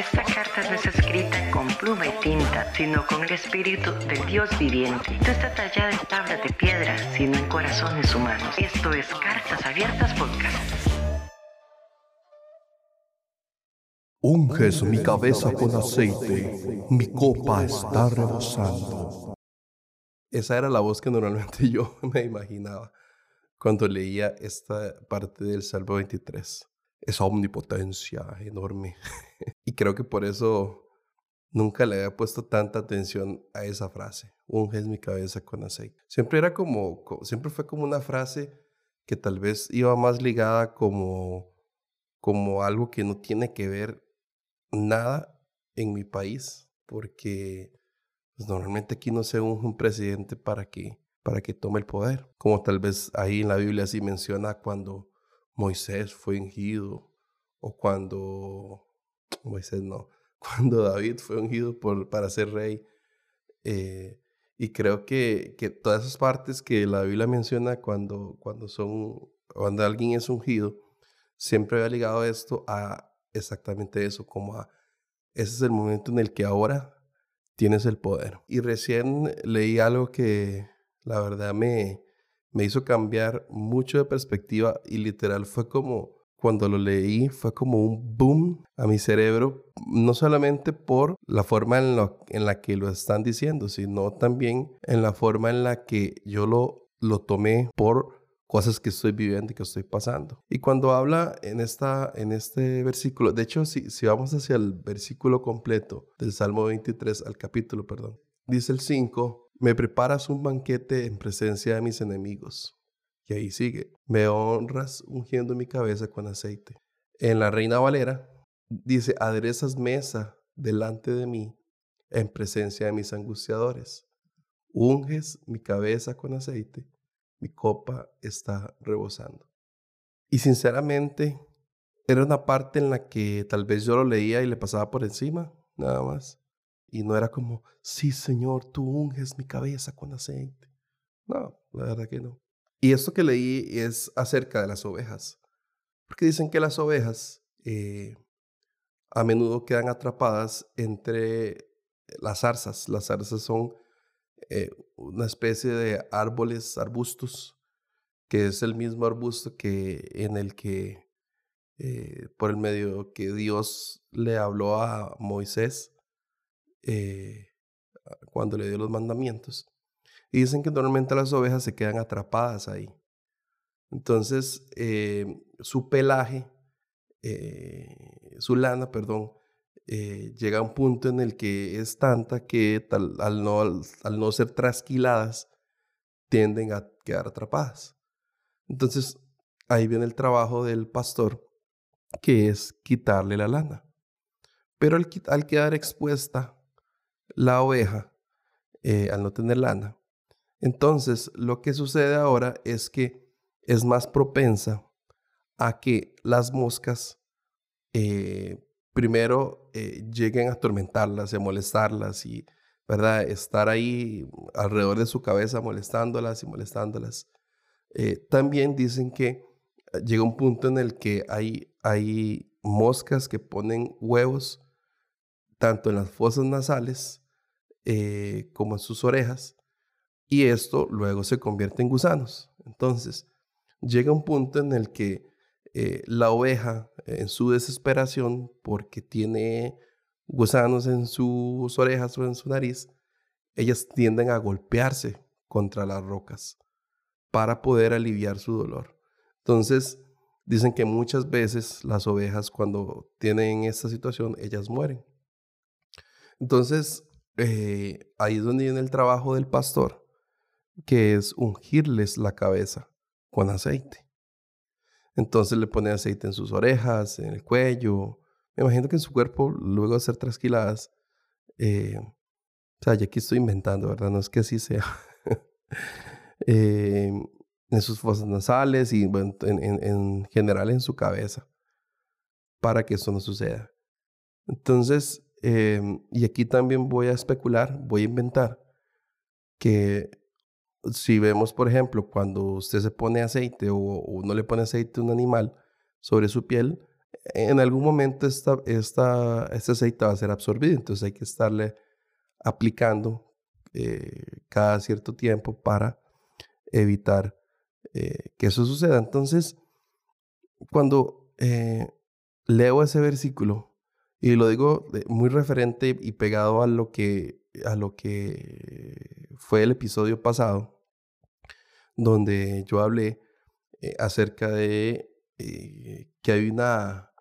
Esta carta no es escrita con pluma y tinta, sino con el espíritu del Dios viviente. No está tallada en tablas de piedra, sino en corazones humanos. Esto es Cartas Abiertas Podcast. Unges mi cabeza con aceite, mi copa está rebosando. Esa era la voz que normalmente yo me imaginaba cuando leía esta parte del Salmo 23 esa omnipotencia enorme. y creo que por eso nunca le había puesto tanta atención a esa frase. Unges mi cabeza con aceite. Siempre era como, siempre fue como una frase que tal vez iba más ligada como, como algo que no tiene que ver nada en mi país, porque pues, normalmente aquí no se unge un presidente para que, para que tome el poder, como tal vez ahí en la Biblia sí menciona cuando Moisés fue ungido o cuando Moisés no, cuando David fue ungido por, para ser rey. Eh, y creo que, que, todas esas partes que la Biblia menciona cuando, cuando, son, cuando alguien es ungido, siempre ha ligado esto a exactamente eso, como a ese es el momento en el que ahora tienes el poder. Y recién leí algo que la verdad me, me hizo cambiar mucho de perspectiva y literal fue como, cuando lo leí, fue como un boom a mi cerebro, no solamente por la forma en, en la que lo están diciendo, sino también en la forma en la que yo lo, lo tomé por cosas que estoy viviendo y que estoy pasando. Y cuando habla en, esta, en este versículo, de hecho, si, si vamos hacia el versículo completo del Salmo 23, al capítulo, perdón, dice el 5, me preparas un banquete en presencia de mis enemigos. Y ahí sigue. Me honras ungiendo mi cabeza con aceite. En la Reina Valera dice, aderezas mesa delante de mí en presencia de mis angustiadores. Unges mi cabeza con aceite. Mi copa está rebosando. Y sinceramente, era una parte en la que tal vez yo lo leía y le pasaba por encima, nada más. Y no era como, sí, Señor, tú unges mi cabeza con aceite. No, la verdad que no. Y esto que leí es acerca de las ovejas. Porque dicen que las ovejas eh, a menudo quedan atrapadas entre las zarzas. Las zarzas son eh, una especie de árboles, arbustos, que es el mismo arbusto que en el que, eh, por el medio que Dios le habló a Moisés eh, cuando le dio los mandamientos. Y dicen que normalmente las ovejas se quedan atrapadas ahí. Entonces, eh, su pelaje, eh, su lana, perdón, llega a un punto en el que es tanta que al, no, al no ser trasquiladas, tienden a quedar atrapadas. Entonces, ahí viene el trabajo del pastor, que es quitarle la lana. Pero al, al quedar expuesta la oveja eh, al no tener lana. Entonces, lo que sucede ahora es que es más propensa a que las moscas eh, primero eh, lleguen a atormentarlas y a molestarlas y, ¿verdad? Estar ahí alrededor de su cabeza molestándolas y molestándolas. también dicen que llega un punto en el que hay, hay moscas que ponen huevos tanto en las fosas nasales eh, como en sus orejas, y esto luego se convierte en gusanos. Entonces, llega un punto en el que eh, la oveja, en su desesperación, porque tiene gusanos en sus orejas o en su nariz, ellas tienden a golpearse contra las rocas para poder aliviar su dolor. Entonces, dicen que muchas veces las ovejas cuando tienen esta situación, ellas mueren. Entonces, eh, ahí es donde viene el trabajo del pastor, que es ungirles la cabeza con aceite. Entonces le pone aceite en sus orejas, en el cuello. Me imagino que en su cuerpo, luego de ser trasquiladas, eh, o sea, ya aquí estoy inventando, ¿verdad? No es que así sea. Eh, en sus fosas nasales y en, en, general en su cabeza, para que eso no suceda. Entonces, Em, y aquí también voy a especular, voy a inventar que si vemos, por ejemplo, cuando usted se pone aceite o uno le pone aceite a un animal sobre su piel, en algún momento esta, este aceite va a ser absorbido, entonces hay que estarle aplicando eh, cada cierto tiempo para evitar eh, que eso suceda. Entonces, cuando eh, leo ese versículo, y lo digo muy referente y pegado a lo que, a lo que fue el episodio pasado, donde yo hablé acerca de que hay una,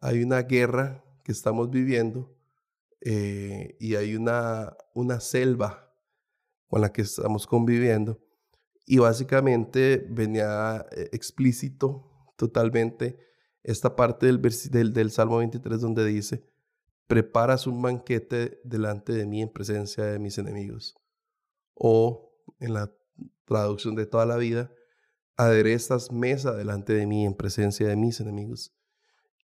hay una guerra que estamos viviendo y hay una, una selva con la que estamos conviviendo y básicamente venía eh, explícito totalmente esta parte del, del, del Salmo 23 donde dice, preparas un banquete delante de mí en presencia de mis enemigos. O en la traducción de toda la vida, aderezas mesa delante de mí en presencia de mis enemigos.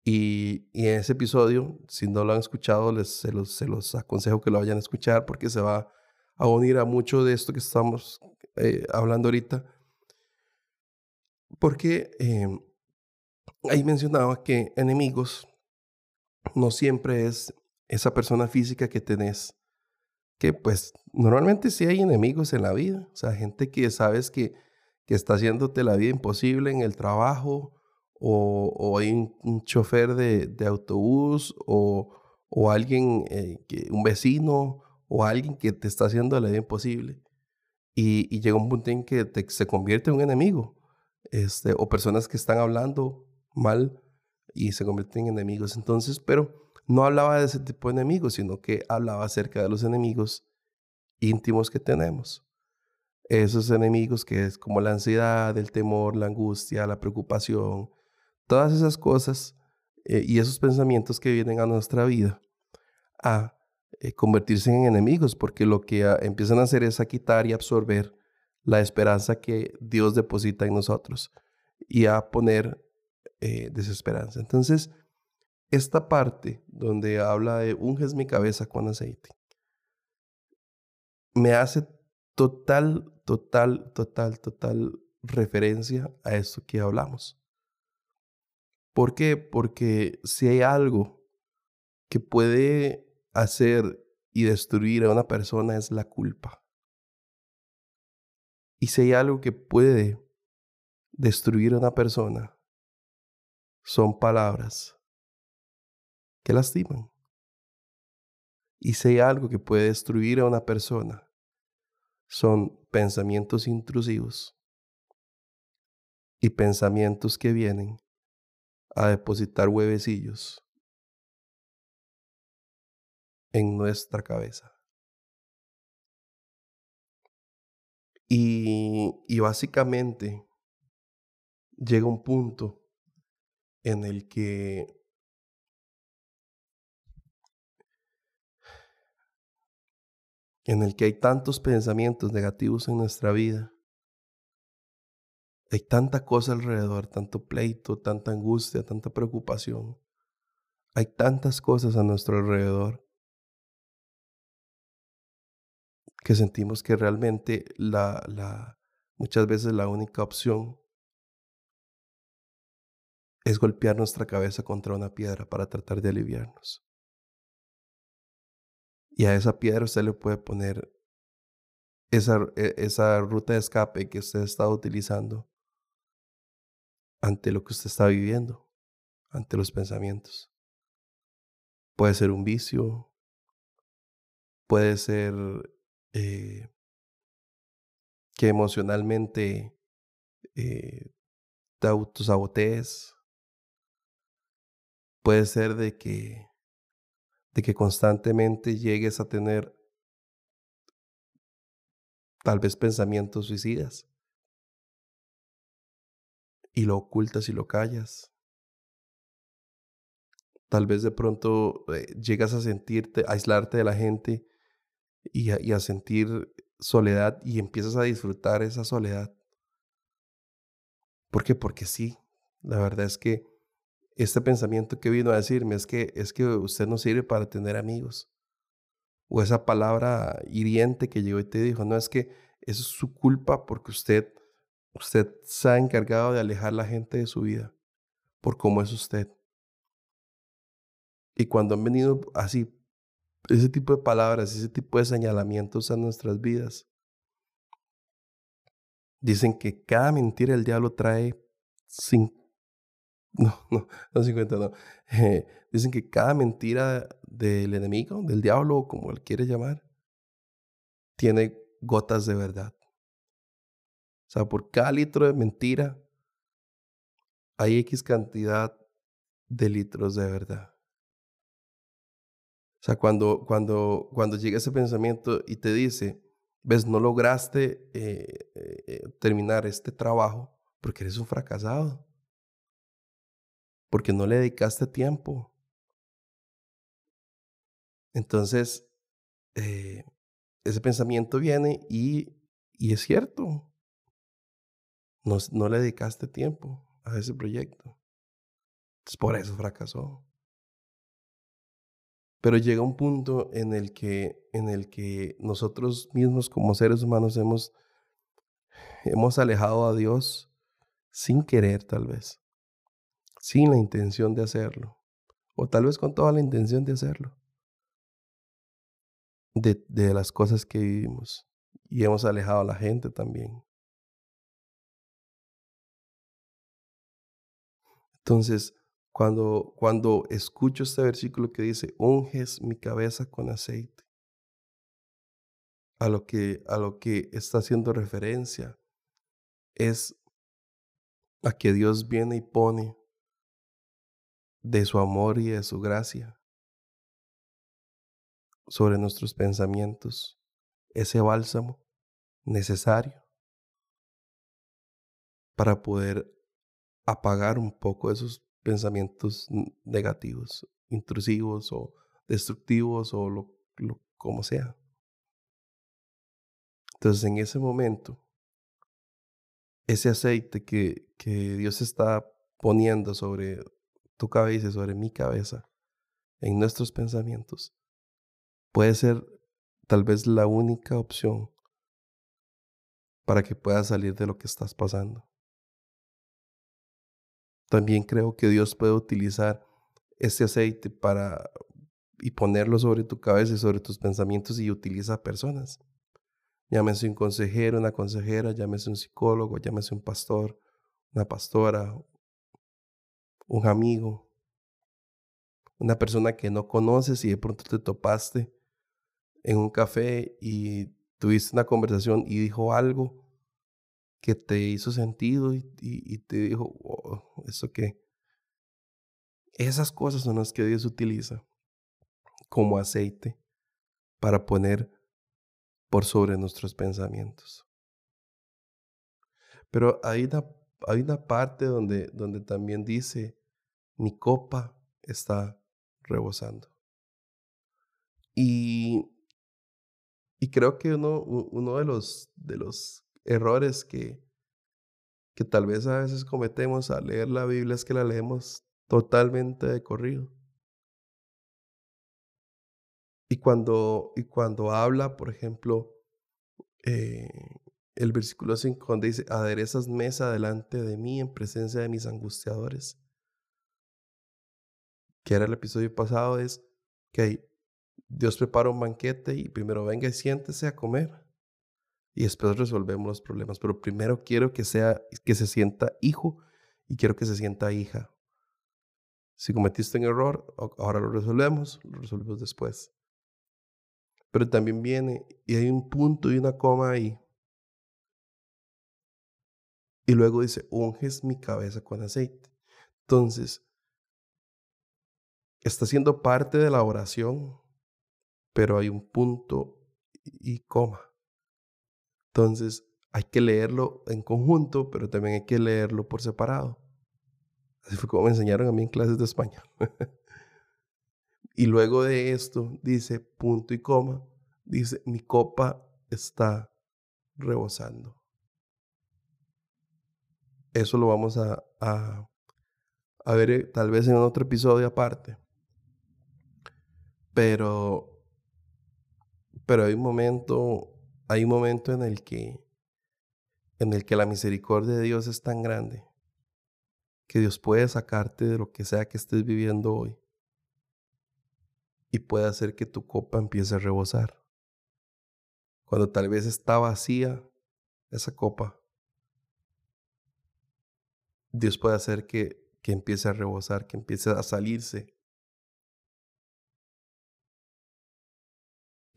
Y, y, en ese episodio, si no lo han escuchado, les, se, los, se los aconsejo que lo vayan a escuchar porque se va a unir a mucho de esto que estamos eh, hablando ahorita. Porque eh, ahí mencionaba que enemigos no siempre es esa persona física que tenés. Que pues normalmente sí hay enemigos en la vida. O sea, gente que sabes que, que está haciéndote la vida imposible en el trabajo. O, o hay un, chofer de, de autobús. O, o alguien, eh, que, un vecino o alguien que te está haciendo la vida imposible. Y, y llega un punto en que se convierte en un enemigo. Este, o personas que están hablando mal y se convierten en enemigos. Entonces, pero no hablaba de ese tipo de enemigos, sino que hablaba acerca de los enemigos íntimos que tenemos. Esos enemigos que es como la ansiedad, el temor, la angustia, la preocupación, todas esas cosas eh, y esos pensamientos que vienen a nuestra vida a eh, convertirse en enemigos, porque lo que empiezan a hacer es a quitar y absorber la esperanza que Dios deposita en nosotros y a poner eh, desesperanza. Entonces, esta parte donde habla de unges mi cabeza con aceite, me hace total, total, total, total referencia a esto que hablamos. ¿Por qué? Porque si hay algo que puede hacer y destruir a una persona es la culpa. Y si hay algo que puede destruir a una persona, son palabras que lastiman. Y si hay algo que puede destruir a una persona, son pensamientos intrusivos y pensamientos que vienen a depositar huevecillos en nuestra cabeza. Y, y básicamente llega un punto en el que en el que hay tantos pensamientos negativos en nuestra vida. Hay tanta cosa alrededor, tanto pleito, tanta angustia, tanta preocupación. Hay tantas cosas a nuestro alrededor que sentimos que realmente la, la, muchas veces la única opción es golpear nuestra cabeza contra una piedra para tratar de aliviarnos. Y a esa piedra usted le puede poner esa, e, esa ruta de escape que usted está utilizando ante lo que usted está viviendo, ante los pensamientos. Puede ser un vicio, puede ser eh, que emocionalmente eh, te autosabotees. Puede ser de que, de que constantemente llegues a tener tal vez pensamientos suicidas y lo ocultas y lo callas. Tal vez de pronto eh, llegas a sentirte, a aislarte de la gente y a, sentir soledad y empiezas a disfrutar esa soledad. ¿Por qué? Porque sí, la verdad es que este pensamiento que vino a decirme es que, es que usted no sirve para tener amigos. O esa palabra hiriente que llegó y te dijo, no es que eso es su culpa porque usted, usted se ha encargado de alejar la gente de su vida por cómo es usted. Y cuando han venido así, ese tipo de palabras, ese tipo de señalamientos a nuestras vidas, dicen que cada mentira el diablo trae sin, no, no, no 50, no. Eh, dicen que cada mentira del enemigo, del diablo, como él quiere llamar, tiene gotas de verdad. O sea, por cada litro de mentira hay X cantidad de litros de verdad. O sea, cuando, cuando, cuando llega ese pensamiento y te dice, ves, no lograste eh, eh, terminar este trabajo porque eres un fracasado, porque no le dedicaste tiempo. Entonces, eh, ese pensamiento viene y, y es cierto, no, no le dedicaste tiempo a ese proyecto. Entonces, por eso fracasó. Pero llega un punto en el que, en el que nosotros mismos como seres humanos hemos, hemos alejado a Dios sin querer tal vez, sin la intención de hacerlo, o tal vez con toda la intención de hacerlo, de, las cosas que vivimos. Y hemos alejado a la gente también. Entonces, cuando, cuando escucho este versículo que dice, unges mi cabeza con aceite, a lo que, a lo que está haciendo referencia es a que Dios viene y pone de su amor y de su gracia sobre nuestros pensamientos ese bálsamo necesario para poder apagar un poco esos pensamientos negativos, intrusivos o destructivos o lo, como sea. Entonces en ese momento, ese aceite que, que Dios está poniendo sobre tu cabeza y sobre mi cabeza, en nuestros pensamientos, puede ser tal vez la única opción para que puedas salir de lo que estás pasando. También creo que Dios puede utilizar ese aceite para y ponerlo sobre tu cabeza y sobre tus pensamientos y utiliza personas. Llámese un consejero, una consejera, llámese un psicólogo, llámese un pastor, una pastora, un amigo, una persona que no conoces y de pronto te topaste en un café y tuviste una conversación y dijo algo que te hizo sentido y, te dijo, ¿eso qué? Esas cosas son las que Dios utiliza como aceite para poner por sobre nuestros pensamientos. Pero hay una, hay una parte donde, donde también dice, mi copa está rebosando. Y, y creo que uno, uno de, los, de los errores que, que tal vez a veces cometemos al leer la Biblia es que la leemos totalmente de corrido. Y cuando, y cuando habla, por ejemplo, eh, el versículo 5, donde dice, aderezas mesa delante de mí en presencia de mis angustiadores, que era el episodio pasado, es que Dios prepara un banquete y primero venga y siéntese a comer y después resolvemos los problemas. Pero primero quiero que, sea, que se sienta hijo y quiero que se sienta hija. Si cometiste un error, ahora lo resolvemos, lo resolvemos después. Pero también viene y hay un punto y una coma ahí. Y luego dice, unges mi cabeza con aceite. Entonces, está siendo parte de la oración, pero hay un punto y coma. Entonces, hay que leerlo en conjunto, pero también hay que leerlo por separado. Así fue como me enseñaron a mí en clases de español. y luego de esto dice punto y coma, dice, mi copa está rebosando. Eso lo vamos a, a, ver eh, tal vez en otro episodio aparte. Pero, pero hay un momento hay un momento en el que en el que la misericordia de Dios es tan grande que Dios puede sacarte de lo que sea que estés viviendo hoy y puede hacer que tu copa empiece a rebosar. Cuando tal vez está vacía esa copa, Dios puede hacer que, que empiece a rebosar, que empiece a salirse.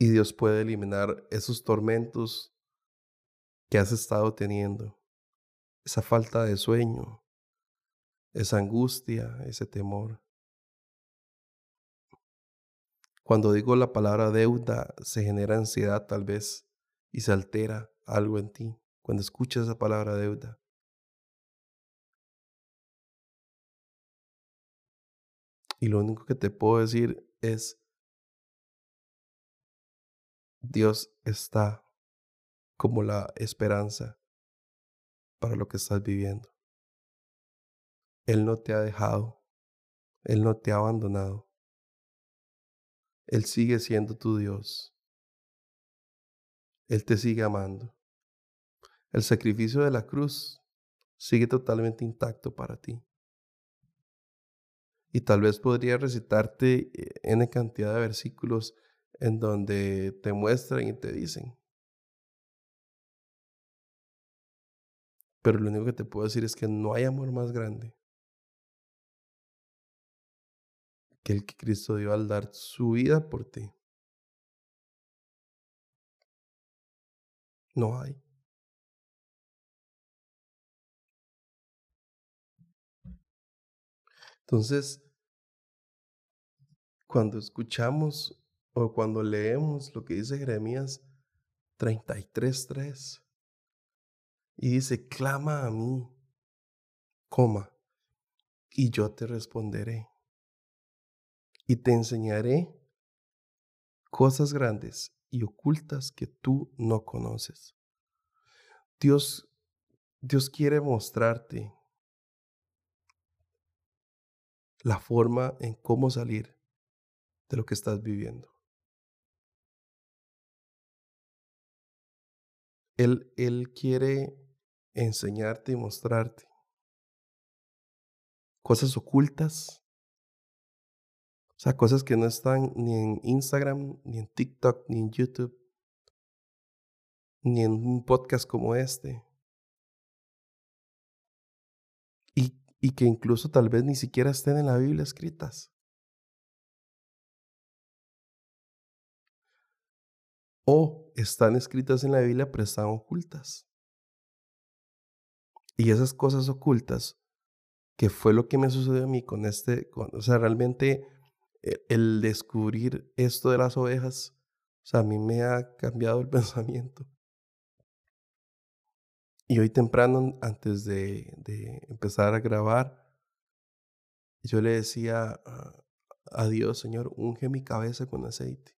Y Dios puede eliminar esos tormentos que has estado teniendo, esa falta de sueño, esa angustia, ese temor. Cuando digo la palabra deuda, se genera ansiedad tal vez y se altera algo en ti cuando escuchas esa palabra deuda. Y lo único que te puedo decir es, Dios está como la esperanza para lo que estás viviendo. Él no te ha dejado, Él no te ha abandonado. Él sigue siendo tu Dios. Él te sigue amando. El sacrificio de la cruz sigue totalmente intacto para ti. Y tal vez podría recitarte eh, N cantidad de versículos en donde te muestran y te dicen. Pero lo único que te puedo decir es que no hay amor más grande que el que Cristo dio al dar su vida por ti. No hay. Entonces, cuando escuchamos o cuando leemos lo que dice Jeremías 33.3 y dice, clama a mí, coma, y yo te responderé y te enseñaré cosas grandes y ocultas que tú no conoces. Dios, Dios quiere mostrarte la forma en cómo salir de lo que estás viviendo. Él, él quiere enseñarte y mostrarte cosas ocultas o sea, cosas que no están ni en Instagram, ni en TikTok, ni en YouTube, ni en un podcast como este. Y, y que incluso tal vez ni siquiera estén en la Biblia escritas. O están escritas en la Biblia pero están ocultas. Y esas cosas ocultas, que fue lo que me sucedió a mí con este, o sea, realmente e, el descubrir esto de las ovejas, o sea, a mí me ha cambiado el pensamiento. Y hoy temprano, antes de, empezar a grabar, yo le decía a, Dios, Señor, unge mi cabeza con aceite.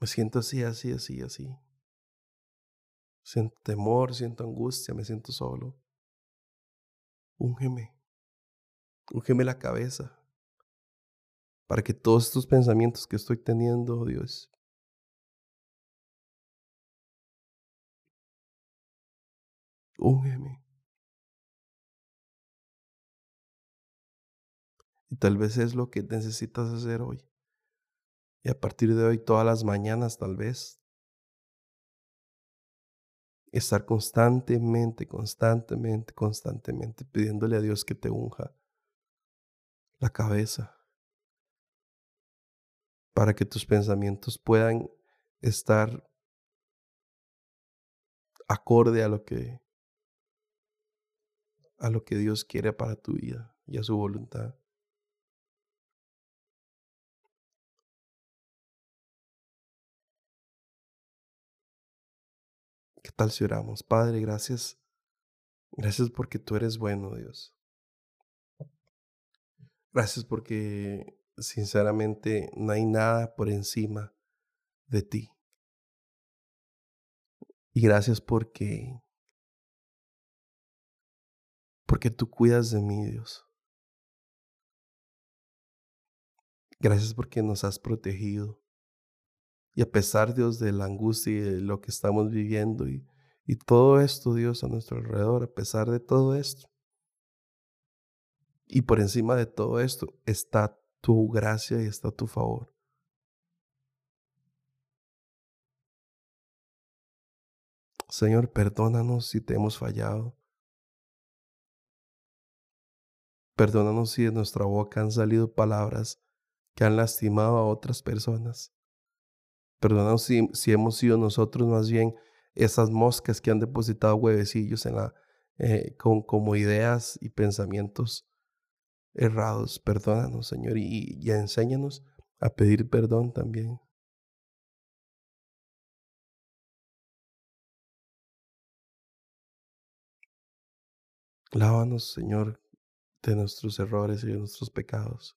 Me siento así, así, así, así. Siento temor, siento angustia, me siento solo. Úngeme. Úngeme la cabeza para que todos estos pensamientos que estoy teniendo, Dios, úngeme. Y tal vez es lo que necesitas hacer hoy. Y a partir de hoy, todas las mañanas, tal vez, estar constantemente, constantemente, constantemente pidiéndole a Dios que te unja la cabeza para que tus pensamientos puedan estar acorde a lo que a lo que Dios quiere para tu vida y a su voluntad. Tal si oramos? Padre, gracias. Gracias porque tú eres bueno, Dios. Gracias porque sinceramente no hay nada por encima de ti. Y gracias porque porque tú cuidas de mí, Dios. Gracias porque nos has protegido. Y a pesar, Dios, de la angustia y de lo que estamos viviendo y, y todo esto, Dios, a nuestro alrededor, a pesar de todo esto, y por encima de todo esto está tu gracia y está tu favor. Señor, perdónanos si te hemos fallado. Perdónanos si de nuestra boca han salido palabras que han lastimado a otras personas. Perdónanos si, hemos sido nosotros más bien esas moscas que han depositado huevecillos en la, eh, con, como ideas y pensamientos errados. Perdónanos, Señor, y, y enséñanos a pedir perdón también. Lávanos, Señor, de nuestros errores y de nuestros pecados.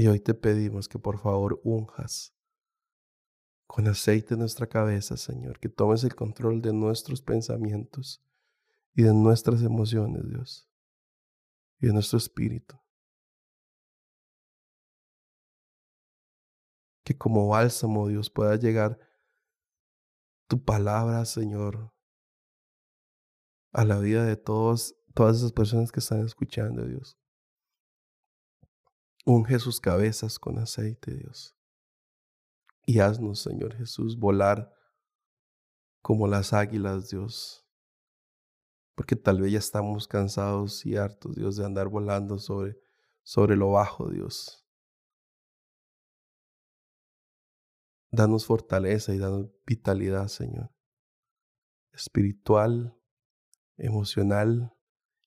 Y hoy te pedimos que por favor unjas con aceite nuestra cabeza, Señor, que tomes el control de nuestros pensamientos y de nuestras emociones, Dios, y de nuestro espíritu. Que como bálsamo, Dios, pueda llegar tu palabra, Señor, a la vida de todos, todas esas personas que están escuchando, Dios. Unge sus cabezas con aceite, Dios. Y haznos, Señor Jesús, volar como las águilas, Dios. Porque tal vez ya estamos cansados y hartos, Dios, de andar volando sobre, sobre lo bajo, Dios. Danos fortaleza y danos vitalidad, Señor. Espiritual, emocional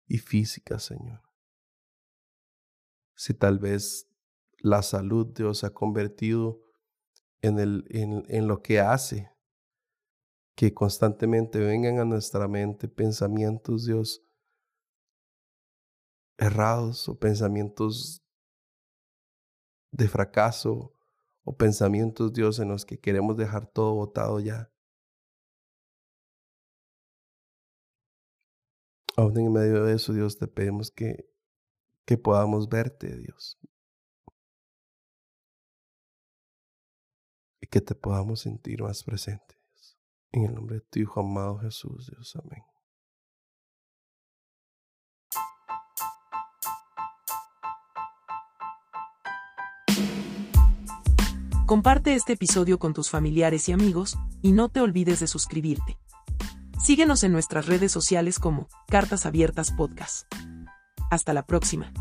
y física, Señor. Si tal vez la salud, Dios, ha convertido en, el, en, en lo que hace que constantemente vengan a nuestra mente pensamientos, Dios, errados o pensamientos de fracaso o pensamientos, Dios, en los que queremos dejar todo botado ya. Aún en medio de eso, Dios, te pedimos que, que podamos verte, Dios. Y que te podamos sentir más presente, Dios. En el nombre de tu Hijo amado Jesús, Dios. Amén. Comparte este episodio con tus familiares y amigos, y no te olvides de suscribirte. Síguenos en nuestras redes sociales como Cartas Abiertas Podcast. Hasta la próxima.